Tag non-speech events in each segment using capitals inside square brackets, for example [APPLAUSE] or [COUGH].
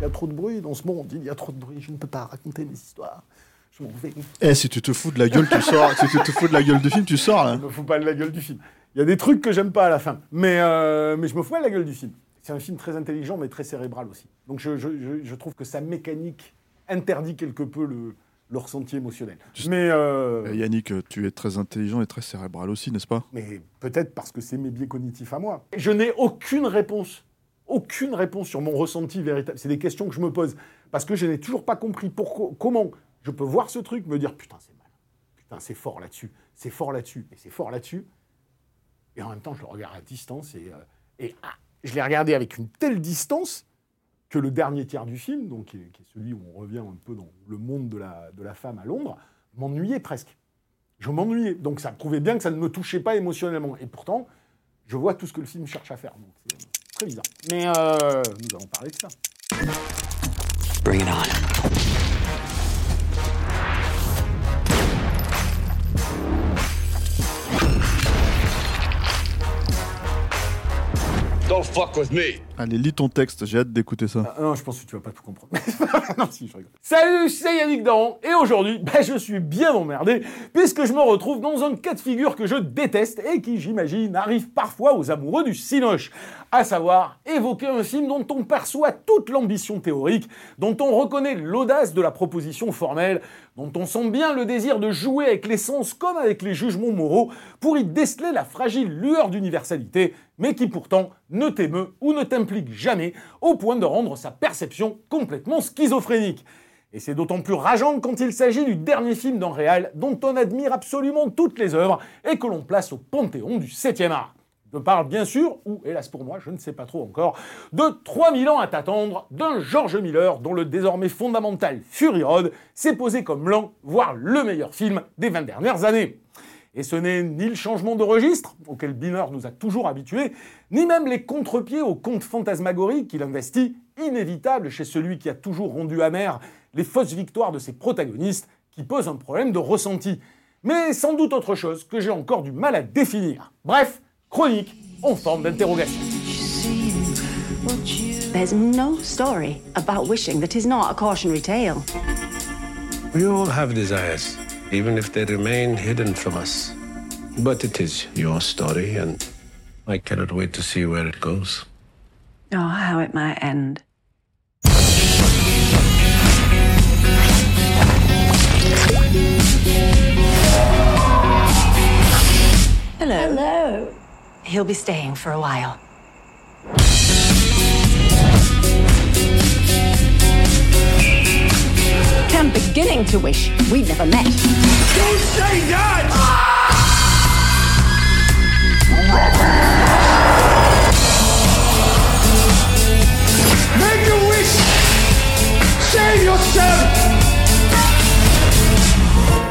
Il y a trop de bruit dans ce monde, il y a trop de bruit, je ne peux pas raconter mes histoires. Je m'en vais. Eh, si tu te fous de la gueule, tu sors. si tu te fous de la gueule du film, tu sors là. Je me fous pas de la gueule du film. Il y a des trucs que j'aime pas à la fin, mais, euh, mais je me fous pas de la gueule du film. C'est un film très intelligent, mais très cérébral aussi. Donc je, je- je- je trouve que sa mécanique interdit quelque peu le, le ressenti émotionnel. Mais, euh, Eh, Yannick, tu es très intelligent et très cérébral aussi, n'est-ce pas? Mais peut-être parce que c'est mes biais cognitifs à moi. Je n'ai aucune réponse. Aucune réponse sur mon ressenti véritable. C'est des questions que je me pose. Parce que je n'ai toujours pas compris pourquoi, comment je peux voir ce truc, me dire putain, c'est mal. Putain, c'est fort là-dessus. C'est fort là-dessus. Et c'est fort là-dessus. Et en même temps, je le regarde à distance. Et, euh, et ah, je l'ai regardé avec une telle distance que le dernier tiers du film, donc, qui, est, celui où on revient un peu dans le monde de la, de la femme à Londres, m'ennuyait presque. Je m'ennuyais. Donc ça prouvait bien que ça ne me touchait pas émotionnellement. Et pourtant, je vois tout ce que le film cherche à faire. Donc c'est très bizarre. Mais euh, nous allons parler de ça. Don't fuck with me. Allez, lis ton texte, j'ai hâte d'écouter ça. Ah, non, je pense que tu vas pas tout comprendre. [LAUGHS] non, si, je rigole. Salut, c'est Yannick Dahan, et aujourd'hui, ben, je suis bien emmerdé, puisque je me retrouve dans un cas de figure que je déteste et qui, j'imagine, arrive parfois aux amoureux du cinoche. À savoir, évoquer un film dont on perçoit toute l'ambition théorique, dont on reconnaît l'audace de la proposition formelle, dont on sent bien le désir de jouer avec l'essence comme avec les jugements moraux, pour y déceler la fragile lueur d'universalité, mais qui pourtant ne t'émeut ou ne t'implique jamais, au point de rendre sa perception complètement schizophrénique. Et c'est d'autant plus rageant quand il s'agit du dernier film d'un réal dont on admire absolument toutes les œuvres et que l'on place au panthéon du 7e art. Je parle bien sûr, ou hélas pour moi, je ne sais pas trop encore, de 3000 ans à t'attendre d'un George Miller dont le désormais fondamental Fury Road s'est posé comme l'un, voire le meilleur film des 20 dernières années. Et ce n'est ni le changement de registre, auquel Biner nous a toujours habitués, ni même les contre-pieds au conte fantasmagorique qu'il investit, inévitable chez celui qui a toujours rendu amer les fausses victoires de ses protagonistes, qui posent un problème de ressenti. Mais sans doute autre chose que j'ai encore du mal à définir. Bref, chronique en forme d'interrogation. There's no story about wishing that is not a cautionary tale. We all have desires, even if they remain hidden from us. But it is your story, and I cannot wait to see where it goes. Oh, how it might end. Hello. Hello. He'll be staying for a while. I'm beginning to wish we'd never met.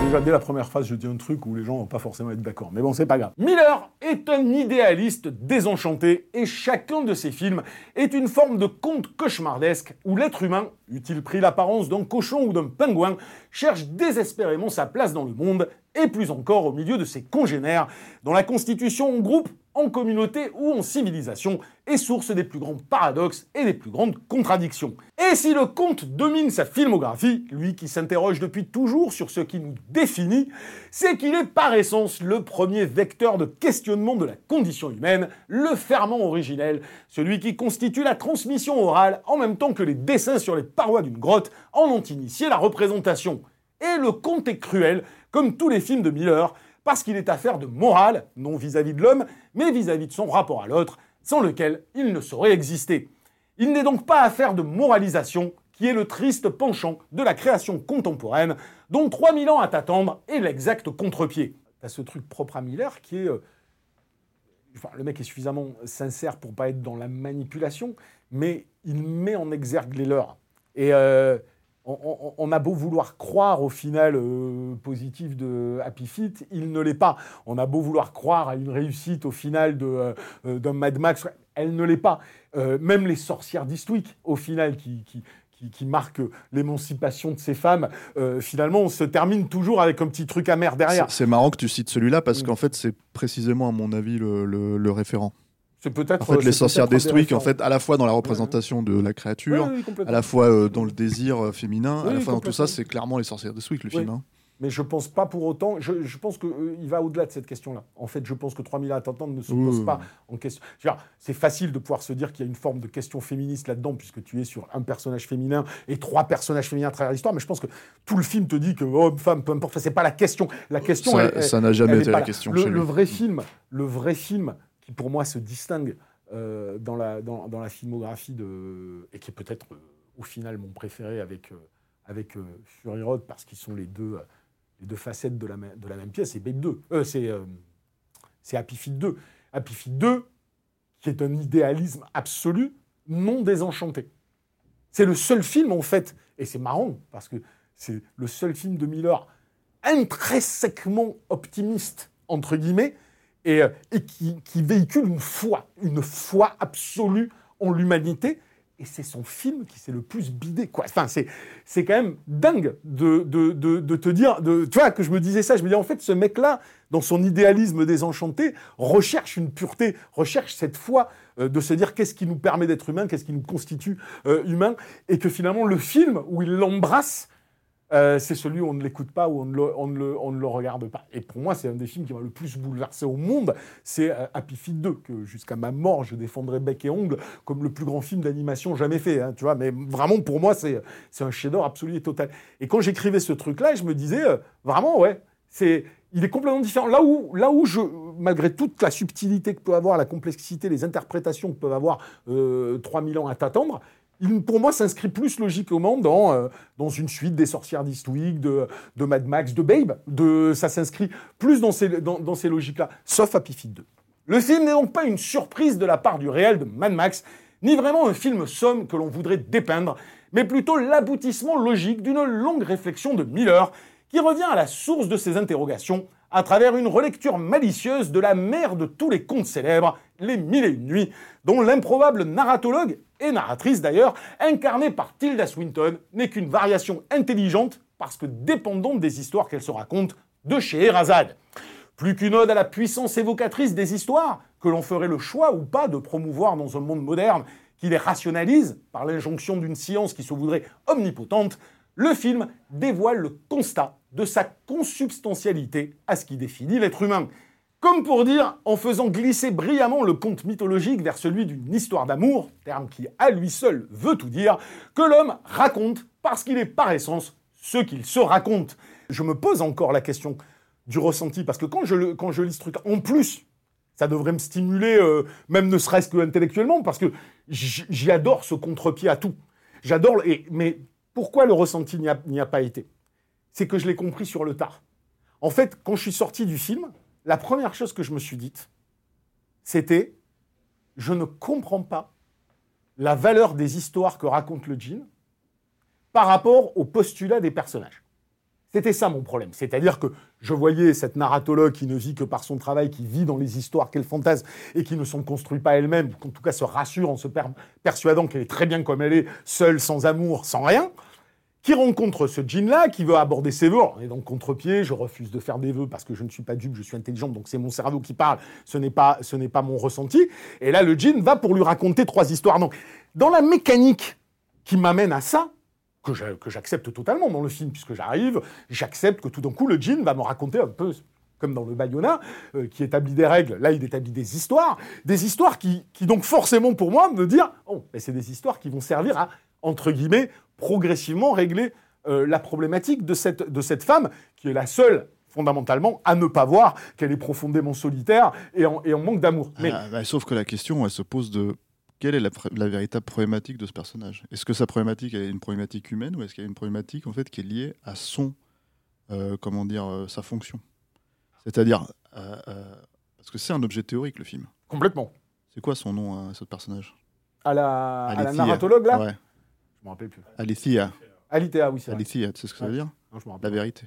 Déjà, dès la première phase, je dis un truc où les gens vont pas forcément être d'accord. Mais bon, c'est pas grave. Miller est un idéaliste désenchanté et chacun de ses films est une forme de conte cauchemardesque où l'être humain, eût-il pris l'apparence d'un cochon ou d'un pingouin, cherche désespérément sa place dans le monde et plus encore au milieu de ses congénères, dont la constitution en groupe, en communauté ou en civilisation est source des plus grands paradoxes et des plus grandes contradictions. Et si le conte domine sa filmographie, lui qui s'interroge depuis toujours sur ce qui nous définit, c'est qu'il est par essence le premier vecteur de questionnement de la condition humaine, le ferment originel, celui qui constitue la transmission orale en même temps que les dessins sur les parois d'une grotte en ont initié la représentation. Et le conte est cruel, comme tous les films de Miller, parce qu'il est affaire de morale, non vis-à-vis de l'homme, mais vis-à-vis de son rapport à l'autre, sans lequel il ne saurait exister. Il n'est donc pas affaire de moralisation, qui est le triste penchant de la création contemporaine, dont 3000 ans à t'attendre est l'exact contre-pied. T'as ce truc propre à Miller qui est... euh, le mec est suffisamment sincère pour pas être dans la manipulation, mais il met en exergue les leurs. Et euh, on, on- on a beau vouloir croire au final euh, positif de Happy Feet, il ne l'est pas. On a beau vouloir croire à une réussite au final de, euh, euh, d'un Mad Max, elle ne l'est pas. Euh, même les sorcières d'Eastwick, au final, qui, qui, qui, l'émancipation de ces femmes, euh, finalement, on se termine toujours avec un petit truc amer derrière. C'est marrant que tu cites celui-là parce Mm. qu'en fait, c'est précisément, à mon avis, le, le- le référent. C'est peut-être. En fait, les c'est sorcières peut-être un des d'Eastwick, en fait, à la fois dans la représentation de la créature, Oui, oui, complètement. à la fois euh, dans le désir euh, féminin, Oui, à la fois dans tout ça, c'est clairement les sorcières d'Eastwick, le film. hein. Mais je pense pas pour autant. Je, je pense qu'il va au-delà de cette question-là. En fait, je pense que 3000 à t'entendre ne se Oui, pose oui, pas en question. C'est facile de pouvoir se dire qu'il y a une forme de question féministe là-dedans, puisque tu es sur un personnage féminin et trois personnages féminins à travers l'histoire. Mais je pense que tout le film te dit que homme, femme, peu importe. C'est pas la question. La question. Ça- n'a jamais elle été la question Le, chez le lui. vrai film, le vrai film pour moi se distingue euh, dans, la, dans, la filmographie de et qui est peut-être euh, au final mon préféré avec euh, avec Fury Road parce qu'ils sont les deux les deux facettes de la, de la même pièce, c'est Babe 2. Euh, c'est, c'est Happy Feet 2. Happy Feet 2, qui est un idéalisme absolu, non désenchanté. C'est le seul film, en fait, et c'est marrant, parce que c'est le seul film de Miller intrinsèquement optimiste, entre guillemets, et, euh, qui, véhicule une foi, une foi absolue en l'humanité. Et c'est son film qui s'est le plus bidé, quoi. Enfin, c'est, c'est quand même dingue de, de, de, de te dire, de, tu vois, que je me disais ça. Je me disais, en fait, ce mec-là, dans son idéalisme désenchanté, recherche une pureté, recherche cette foi euh, de se dire qu'est-ce qui nous permet d'être humain, qu'est-ce qui nous constitue euh, humain, et que finalement, le film où il l'embrasse, euh, c'est celui où on ne l'écoute pas, où on ne, le, regarde pas. Et pour moi, c'est un des films qui m'a le plus bouleversé au monde. C'est euh, Happy Feet 2, que jusqu'à ma mort, je défendrai bec et ongle comme le plus grand film d'animation jamais fait. hein, tu vois, mais vraiment, pour moi, c'est un chef-d'œuvre absolu et total. Et quand j'écrivais ce truc-là, je me disais, euh, vraiment, ouais, c'est il est complètement différent. Là où, là où je, malgré toute la subtilité que peut avoir, la complexité, les interprétations que peuvent avoir euh, 3000 ans à t'attendre, il, pour moi, s'inscrit plus logiquement dans, euh, dans une suite des sorcières d'Eastwick, de, de Mad Max, de Babe. Ça s'inscrit plus dans ces, dans, dans ces logiques-là, sauf Happy Feet 2. Le film n'est donc pas une surprise de la part du réel de Mad Max, ni vraiment un film somme que l'on voudrait dépeindre, mais plutôt l'aboutissement logique d'une longue réflexion de Miller qui revient à la source de ses interrogations à travers une relecture malicieuse de la mère de tous les contes célèbres, Les Mille et Une Nuits, dont l'improbable narratologue, et narratrice d'ailleurs, incarnée par Tilda Swinton, n'est qu'une variation intelligente, parce que dépendante des histoires qu'elle se raconte, de Scheherazade. Plus qu'une ode à la puissance évocatrice des histoires, que l'on ferait le choix ou pas de promouvoir dans un monde moderne qui les rationalise par l'injonction d'une science qui se voudrait omnipotente, le film dévoile le constat de sa consubstantialité à ce qui définit l'être humain. Comme pour dire, en faisant glisser brillamment le conte mythologique vers celui d'une histoire d'amour, terme qui à lui seul veut tout dire, que l'homme raconte parce qu'il est par essence ce qu'il se raconte. Je me pose encore la question du ressenti, parce que quand je, lis ce truc, en plus, ça devrait me stimuler, euh, même ne serait-ce que intellectuellement, parce que j- j'y adore ce contre-pied à tout. J'adore, mais pourquoi le ressenti n'y a, pas été? C'est que je l'ai compris sur le tard. En fait, quand je suis sorti du film, la première chose que je me suis dite, c'était je ne comprends pas la valeur des histoires que raconte le djinn par rapport au postulat des personnages. C'était ça mon problème. C'est-à-dire que je voyais cette narratologue qui ne vit que par son travail, qui vit dans les histoires qu'elle fantasme et qui ne sont construites pas elle-même, qu'en tout cas se rassure en se per- persuadant qu'elle est très bien comme elle est, seule, sans amour, sans rien, qui rencontre ce djinn-là, qui veut aborder ses vœux. On est dans le contre-pied, je refuse de faire des vœux parce que je ne suis pas dupe, je suis intelligente, donc c'est mon cerveau qui parle, ce n'est pas, ce pas mon ressenti. Et là, le djinn va pour lui raconter trois histoires. Donc, dans la mécanique qui m'amène à ça, que j'a- que j'accepte totalement dans le film, puisque j'arrive, j'accepte que tout d'un coup, le djinn va me raconter un peu comme dans le Bayona, euh, qui établit des règles, là il établit des histoires, des histoires qui, qui donc forcément pour moi me dire, oh, mais c'est des histoires qui vont servir à, entre guillemets, progressivement régler euh, la problématique de cette, de cette femme, qui est la seule, fondamentalement, à ne pas voir qu'elle est profondément solitaire et en, et en manque d'amour. Mais Ah, bah, sauf que la question, elle se pose de quelle est la, véritable problématique de ce personnage? Est-ce que sa problématique est une problématique humaine ou est-ce qu'il y a une problématique en fait qui est liée à son, euh, comment dire, euh, sa fonction? C'est-à-dire, euh, parce que c'est un objet théorique le film. Complètement. C'est quoi son nom à ce personnage? À la, à la Alicia. narratologue, là? Ouais. Je me rappelle plus. Alicia. Alitea, oui, c'est. Alicia, tu sais ce que ça veut dire? Non, je La vérité.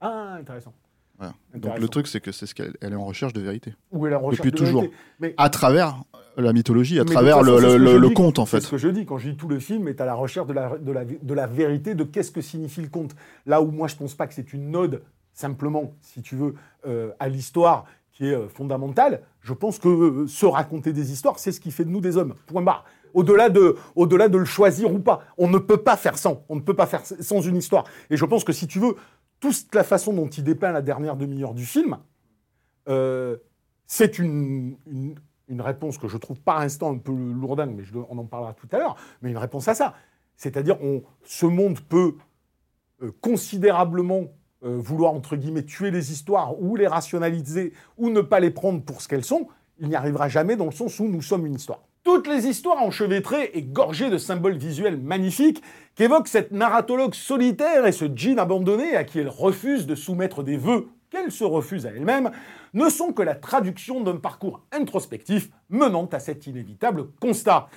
Ah, intéressant. Voilà. Donc le truc, c'est que c'est ce qu'elle elle est en recherche de vérité. Où est la recherche Depuis de toujours. vérité. Mais À travers la mythologie, à Mais travers le, façon, c'est conte en C'est fait. ce que je dis quand je dis tout le film est à la recherche de la, de la, de la vérité, de qu'est-ce que signifie le conte. Là où moi je pense pas que c'est une ode simplement, si tu veux, euh, à l'histoire qui est euh, fondamentale, je pense que euh, se raconter des histoires, c'est ce qui fait de nous des hommes. Point barre. Au-delà de, au-delà de le choisir ou pas, on ne peut pas faire sans. On ne peut pas faire sans une histoire. Et je pense que si tu veux, toute la façon dont il dépeint la dernière demi-heure du film, euh, c'est une, réponse que je trouve par instant un peu lourdingue, mais je, on en parlera tout à l'heure, mais une réponse à ça. C'est-à-dire, ce monde peut euh, considérablement euh, vouloir, entre guillemets, tuer les histoires ou les rationaliser ou ne pas les prendre pour ce qu'elles sont. Il n'y arrivera jamais dans le sens où nous sommes une histoire. Toutes les histoires enchevêtrées et gorgées de symboles visuels magnifiques qu'évoque cette narratologue solitaire et ce djinn abandonné à qui elle refuse de soumettre des vœux qu'elle se refuse à elle-même, ne sont que la traduction d'un parcours introspectif menant à cet inévitable constat.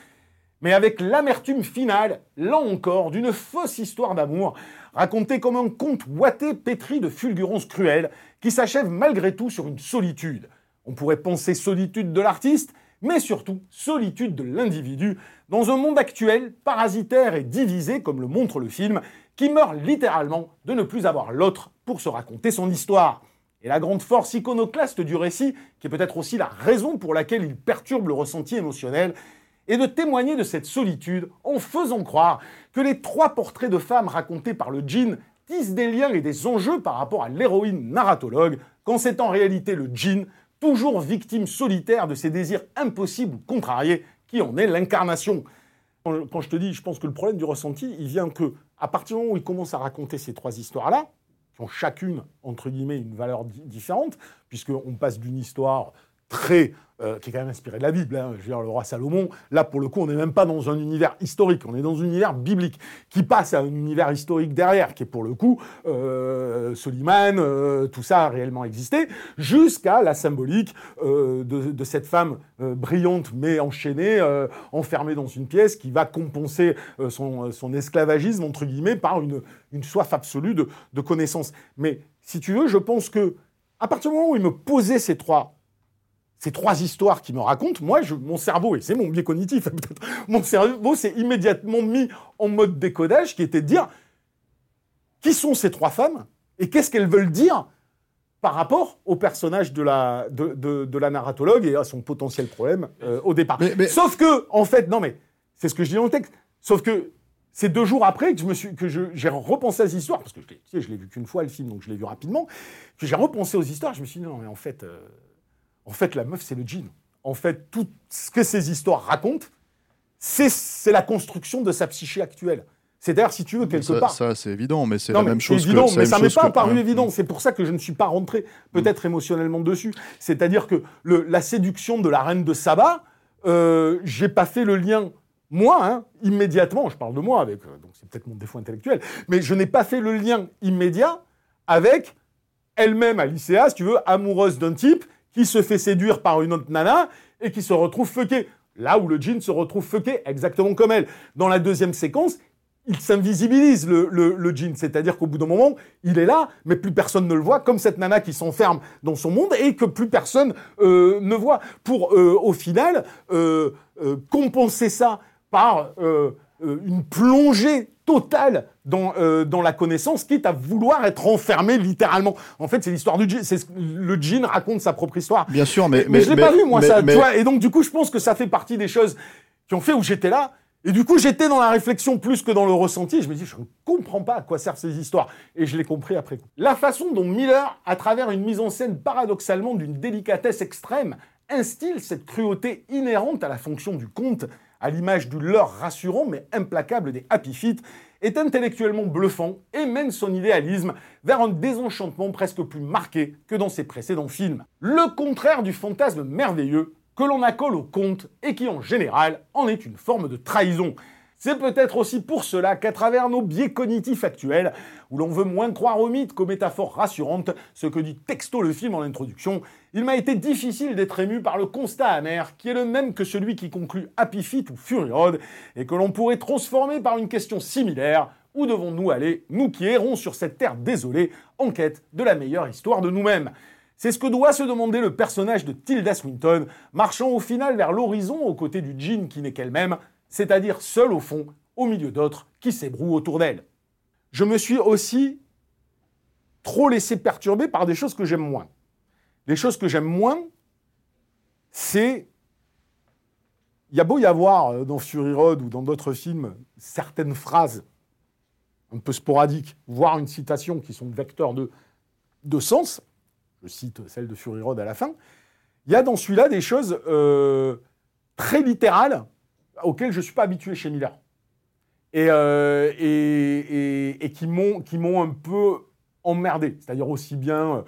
Mais avec l'amertume finale, là encore, d'une fausse histoire d'amour, racontée comme un conte ouaté pétri de fulgurances cruelles, qui s'achève malgré tout sur une solitude. On pourrait penser solitude de l'artiste, mais surtout solitude de l'individu, dans un monde actuel, parasitaire et divisé comme le montre le film, qui meurt littéralement de ne plus avoir l'autre pour se raconter son histoire. Et la grande force iconoclaste du récit, qui est peut-être aussi la raison pour laquelle il perturbe le ressenti émotionnel, est de témoigner de cette solitude en faisant croire que les trois portraits de femmes racontés par le djinn tissent des liens et des enjeux par rapport à l'héroïne narratologue, quand c'est en réalité le djinn, toujours victime solitaire de ses désirs impossibles ou contrariés, qui en est l'incarnation. Quand je te dis, je pense que le problème du ressenti, il vient que, à partir du moment où il commence à raconter ces trois histoires-là, qui ont chacune, entre guillemets, une valeur di- différente, puisqu'on passe d'une histoire très... euh, qui est quand même inspirée de la Bible, hein, je veux dire, le roi Salomon, là, pour le coup, on n'est même pas dans un univers historique, on est dans un univers biblique, qui passe à un univers historique derrière, qui est pour le coup, euh, Soliman, euh, tout ça a réellement existé, jusqu'à la symbolique de, cette femme brillante, mais enchaînée, enfermée dans une pièce, qui va compenser son, esclavagisme, entre guillemets, par une, une soif absolue de, de connaissance. Mais si tu veux, je pense que à partir du moment où il me posait ces trois, ces trois histoires qui me racontent, moi, je, mon cerveau, et c'est mon biais cognitif, [LAUGHS] peut-être, mon cerveau s'est immédiatement mis en mode décodage, qui était de dire qui sont ces trois femmes et qu'est-ce qu'elles veulent dire par rapport au personnage de la, de, de- de la narratologue et à son potentiel problème euh, au départ. Mais- mais- Sauf que, en fait, non mais, c'est ce que je dis dans le texte, sauf que c'est deux jours après que je me suis, que je- j'ai repensé à ces histoires, parce que je l'ai, tu sais, vu qu'une fois le film, donc je l'ai vu rapidement, que j'ai repensé aux histoires, je me suis dit non mais en fait, euh, en fait la meuf c'est le djinn. En fait, tout ce que ces histoires racontent, c'est, la construction de sa psyché actuelle. C'est-à-dire, si tu veux, quelque Ça, part. ça, c'est évident, mais c'est la même chose évident, que. mais ça m'est pas que- ouais. évident. C'est pour ça que je ne suis pas rentré peut-être émotionnellement dessus. C'est-à-dire que le- la séduction de la reine de Saba, euh, j'ai pas fait le lien moi hein, immédiatement. Je parle de moi avec, euh, donc c'est peut-être mon défaut intellectuel, mais je n'ai pas fait le lien immédiat avec elle-même, Alicea, si tu veux, amoureuse d'un type qui se fait séduire par une autre nana et qui se retrouve fucké. Là où le djinn se retrouve fucké exactement comme elle. Dans la deuxième séquence, il s'invisibilise le, le, djinn, c'est-à-dire qu'au bout d'un moment, il est là, mais plus personne ne le voit, comme cette nana qui s'enferme dans son monde et que plus personne euh, ne voit. Pour, euh, au final, euh, compenser ça par une plongée totale dans, euh, dans la connaissance, quitte à vouloir être enfermé littéralement. En fait, c'est l'histoire du djinn. Le djinn raconte sa propre histoire. Bien sûr, mais. Mais, je l'ai pas vu, moi, mais- ça. mais- Tu vois, et donc, du coup, je pense que ça fait partie des choses qui ont fait où j'étais là. Et du coup, j'étais dans la réflexion plus que dans le ressenti. Je me dis, je ne comprends pas à quoi servent ces histoires. Et je l'ai compris après coup. La façon dont Miller, à travers une mise en scène paradoxalement d'une délicatesse extrême, instille cette cruauté inhérente à la fonction du conte, à l'image du leurre rassurant mais implacable des Happy Feet, est intellectuellement bluffant et mène son idéalisme vers un désenchantement presque plus marqué que dans ses précédents films. Le contraire du fantasme merveilleux que l'on accole au conte et qui en général en est une forme de trahison. C'est peut-être aussi pour cela qu'à travers nos biais cognitifs actuels, où l'on veut moins croire aux mythes qu'aux métaphores rassurantes, ce que dit texto le film en introduction, il m'a été difficile d'être ému par le constat amer, qui est le même que celui qui conclut Happy ou Fury Road, et que l'on pourrait transformer par une question similaire, où devons-nous aller, nous qui errons sur cette terre désolée, en quête de la meilleure histoire de nous-mêmes? C'est ce que doit se demander le personnage de Tilda Swinton, marchant au final vers l'horizon aux côtés du jean qui n'est qu'elle-même, c'est-à-dire seule au fond, au milieu d'autres qui s'ébrouent autour d'elle. Je me suis aussi trop laissé perturber par des choses que j'aime moins. Les choses que j'aime moins, c'est... Il y a beau y avoir euh, dans Fury Road ou dans d'autres films certaines phrases un peu sporadiques, voire une citation qui sont vecteurs de, sens, je cite celle de Fury Road à la fin, il y a dans celui-là des choses euh, très littérales auxquelles je ne suis pas habitué chez Miller. Euh, et, et, qui m'ont un peu emmerdé. C'est-à-dire aussi bien,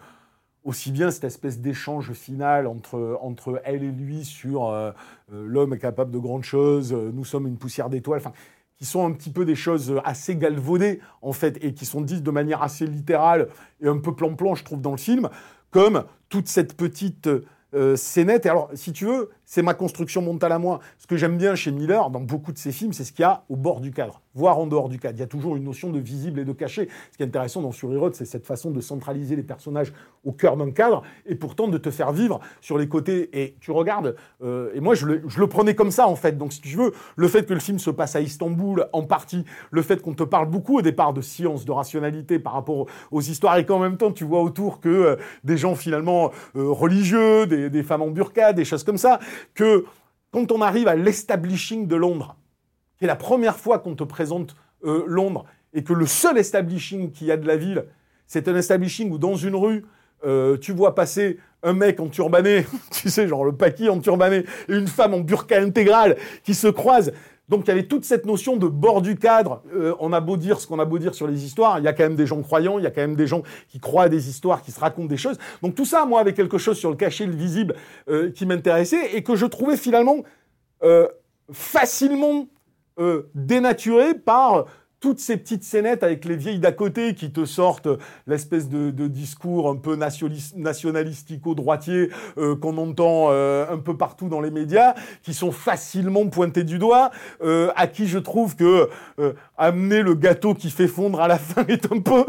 aussi bien cette espèce d'échange final entre, entre elle et lui sur euh, euh, l'homme est capable de grandes choses, nous sommes une poussière d'étoiles, enfin, qui sont un petit peu des choses assez galvaudées, en fait, et qui sont dites de manière assez littérale et un peu plan-plan, je trouve, dans le film, comme toute cette petite euh. Et alors, si tu veux, c'est ma construction mentale à moi. Ce que j'aime bien chez Miller, dans beaucoup de ses films, c'est ce qu'il y a au bord du cadre, voire en dehors du cadre. Il y a toujours une notion de visible et de caché. Ce qui est intéressant dans Fury Road, c'est cette façon de centraliser les personnages au cœur d'un cadre et pourtant de te faire vivre sur les côtés. Et tu regardes, euh, et moi je le, prenais comme ça en fait. Donc si tu veux, le fait que le film se passe à Istanbul en partie, le fait qu'on te parle beaucoup au départ de science, de rationalité par rapport aux histoires et qu'en même temps tu vois autour que euh, des gens finalement euh, religieux, des, des femmes en burqa, des choses comme ça, que quand on arrive à l'establishing de Londres, qui est la première fois qu'on te présente euh, Londres, et que le seul establishing qu'il y a de la ville, c'est un establishing où dans une rue, euh, tu vois passer un mec en turbané, [LAUGHS] tu sais, genre le paquis en turbané, et une femme en burqa intégrale qui se croisent. Donc il y avait toute cette notion de bord du cadre. Euh, on a beau dire ce qu'on a beau dire sur les histoires, il y a quand même des gens croyants, il y a quand même des gens qui croient à des histoires, qui se racontent des choses. Donc tout ça, moi, avait quelque chose sur le caché, le visible, euh, qui m'intéressait et que je trouvais finalement euh, facilement dénaturé par toutes ces petites scénettes avec les vieilles d'à côté qui te sortent l'espèce de, discours un peu nationalistico-droitier euh, qu'on entend euh, un peu partout dans les médias, qui sont facilement pointés du doigt, euh, à qui je trouve que amener le gâteau qui fait fondre à la [LAUGHS] fin est un peu...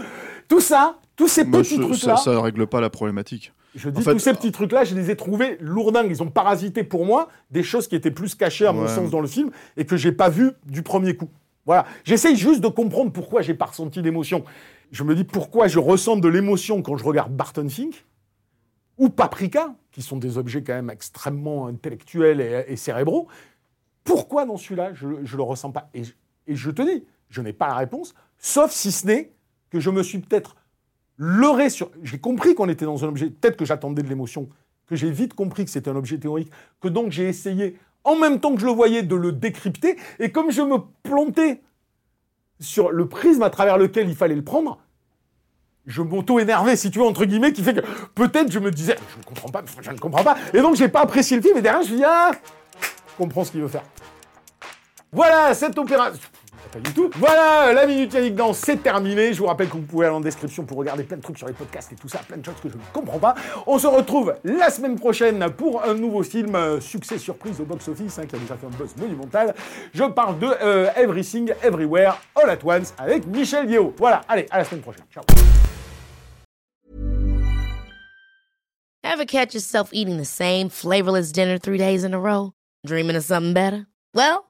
Tout ça, tous ces petits trucs-là... Ça, ne règle pas la problématique. Je dis tous ces petits trucs-là, je les ai trouvés lourdingues. Ils ont parasité pour moi des choses qui étaient plus cachées à mon sens dans le film et que j'ai pas vu du premier coup. Voilà. J'essaye juste de comprendre pourquoi j'ai pas ressenti d'émotion. Je me dis pourquoi je ressens de l'émotion quand je regarde Barton Fink ou Paprika, qui sont des objets quand même extrêmement intellectuels et, cérébraux. Pourquoi dans celui-là, je ne le ressens pas? Et, je te dis, je n'ai pas la réponse, sauf si ce n'est que je me suis peut-être leurré sur... J'ai compris qu'on était dans un objet, peut-être que j'attendais de l'émotion, que j'ai vite compris que c'était un objet théorique, que donc j'ai essayé en même temps que je le voyais, de le décrypter. Et comme je me plantais sur le prisme à travers lequel il fallait le prendre, je m'auto-énervais, si tu veux, entre guillemets, qui fait que peut-être je me disais, je ne comprends pas, je ne comprends pas. Et donc, j'ai pas apprécié le film, et derrière, je me dis, ah, je comprends ce qu'il veut faire. Voilà, cette opération. Pas du tout. Voilà, la Minute Yannick Dans, c'est terminé. Je vous rappelle que vous pouvez aller en description pour regarder plein de trucs sur les podcasts et tout ça, plein de choses que je ne comprends pas. On se retrouve la semaine prochaine pour un nouveau film, euh, succès surprise au box-office, hein, qui a déjà fait un buzz monumental. Je parle de euh, Everything, Everywhere, All at Once avec Michel Yeo. Voilà, allez, à la semaine prochaine. Ciao. Ever catch yourself eating the same flavorless dinner three days in a row? Dreaming of something better? Well,